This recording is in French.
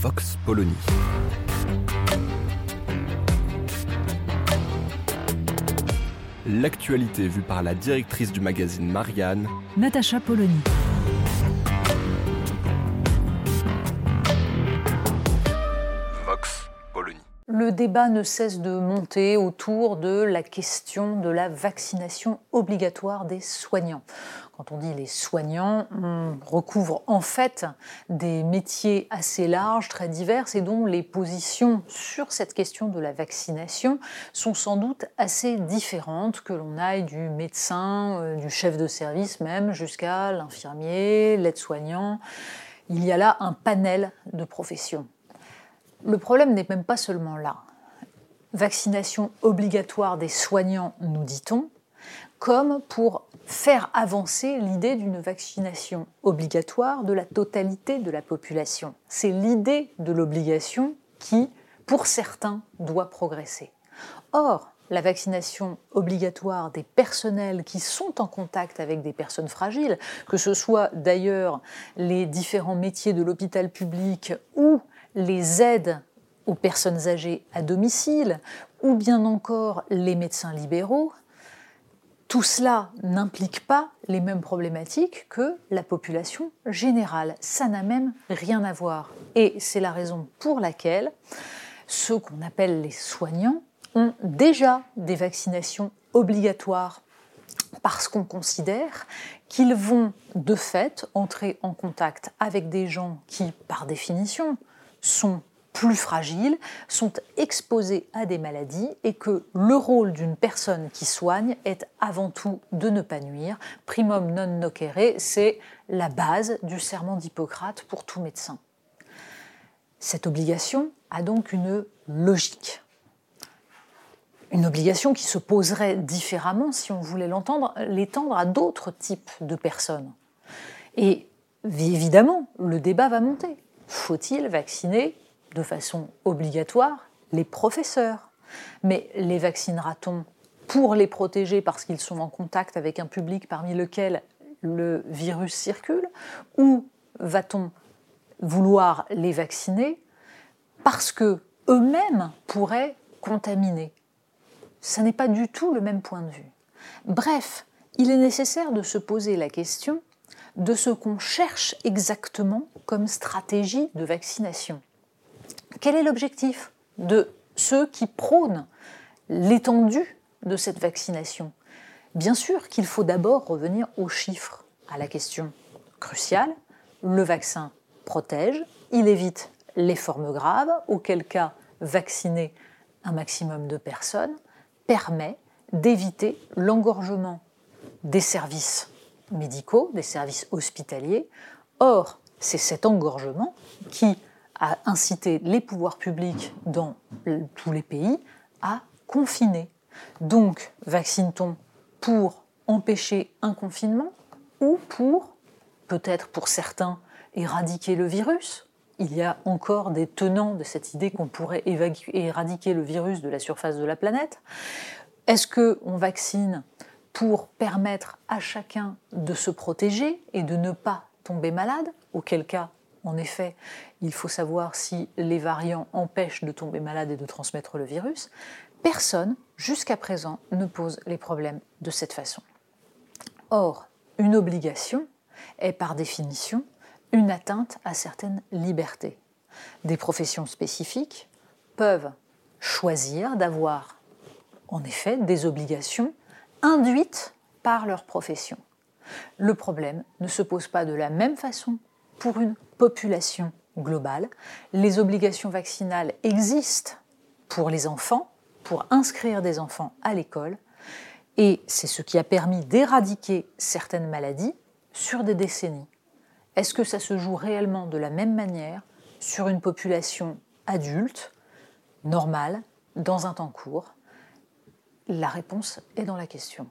Vox Polony. L'actualité vue par la directrice du magazine Marianne, Natacha Polony. Vox Polony. Le débat ne cesse de monter autour de la question de la vaccination obligatoire des soignants. Quand on dit les soignants, on recouvre en fait des métiers assez larges, très divers, et dont les positions sur cette question de la vaccination sont sans doute assez différentes, que l'on aille du médecin, euh, du chef de service même, jusqu'à l'infirmier, l'aide-soignant. Il y a là un panel de professions. Le problème n'est même pas seulement là. Vaccination obligatoire des soignants, nous dit-on, comme pour faire avancer l'idée d'une vaccination obligatoire de la totalité de la population. C'est l'idée de l'obligation qui, pour certains, doit progresser. Or, la vaccination obligatoire des personnels qui sont en contact avec des personnes fragiles, que ce soit d'ailleurs les différents métiers de l'hôpital public ou les aides aux personnes âgées à domicile, ou bien encore les médecins libéraux, tout cela n'implique pas les mêmes problématiques que la population générale. Ça n'a même rien à voir. Et c'est la raison pour laquelle ceux qu'on appelle les soignants ont déjà des vaccinations obligatoires parce qu'on considère qu'ils vont de fait entrer en contact avec des gens qui, par définition, sont plus fragiles, sont exposés à des maladies et que le rôle d'une personne qui soigne est avant tout de ne pas nuire. Primum non nocere, c'est la base du serment d'Hippocrate pour tout médecin. Cette obligation a donc une logique. Une obligation qui se poserait différemment si on voulait l'entendre, l'étendre à d'autres types de personnes. Et évidemment, le débat va monter. Faut-il vacciner de façon obligatoire les professeurs Mais les vaccinera-t-on pour les protéger parce qu'ils sont en contact avec un public parmi lequel le virus circule Ou va-t-on vouloir les vacciner parce que eux-mêmes pourraient contaminer? Ce n'est pas du tout le même point de vue. Bref, il est nécessaire de se poser la question de ce qu'on cherche exactement comme stratégie de vaccination. Quel est l'objectif de ceux qui prônent l'étendue de cette vaccination? Bien sûr qu'il faut d'abord revenir aux chiffres, à la question cruciale. Le vaccin protège, il évite les formes graves, auquel cas vacciner un maximum de personnes permet d'éviter l'engorgement des services médicaux, des services hospitaliers. Or, c'est cet engorgement qui a incité les pouvoirs publics dans tous les pays à confiner. Donc, vaccine-t-on pour empêcher un confinement ou pour, peut-être pour certains, éradiquer le virus Il y a encore des tenants de cette idée qu'on pourrait éradiquer le virus de la surface de la planète. Est-ce qu'on vaccine pour permettre à chacun de se protéger et de ne pas tomber malade? Auquel cas, en effet, il faut savoir si les variants empêchent de tomber malade et de transmettre le virus. Personne, jusqu'à présent, ne pose les problèmes de cette façon. Or, une obligation est par définition une atteinte à certaines libertés. Des professions spécifiques peuvent choisir d'avoir en effet des obligations induites par leur profession. Le problème ne se pose pas de la même façon pour une population globale. Les obligations vaccinales existent pour les enfants, pour inscrire des enfants à l'école, et c'est ce qui a permis d'éradiquer certaines maladies sur des décennies. Est-ce que ça se joue réellement de la même manière sur une population adulte, normale, dans un temps court? La réponse est dans la question.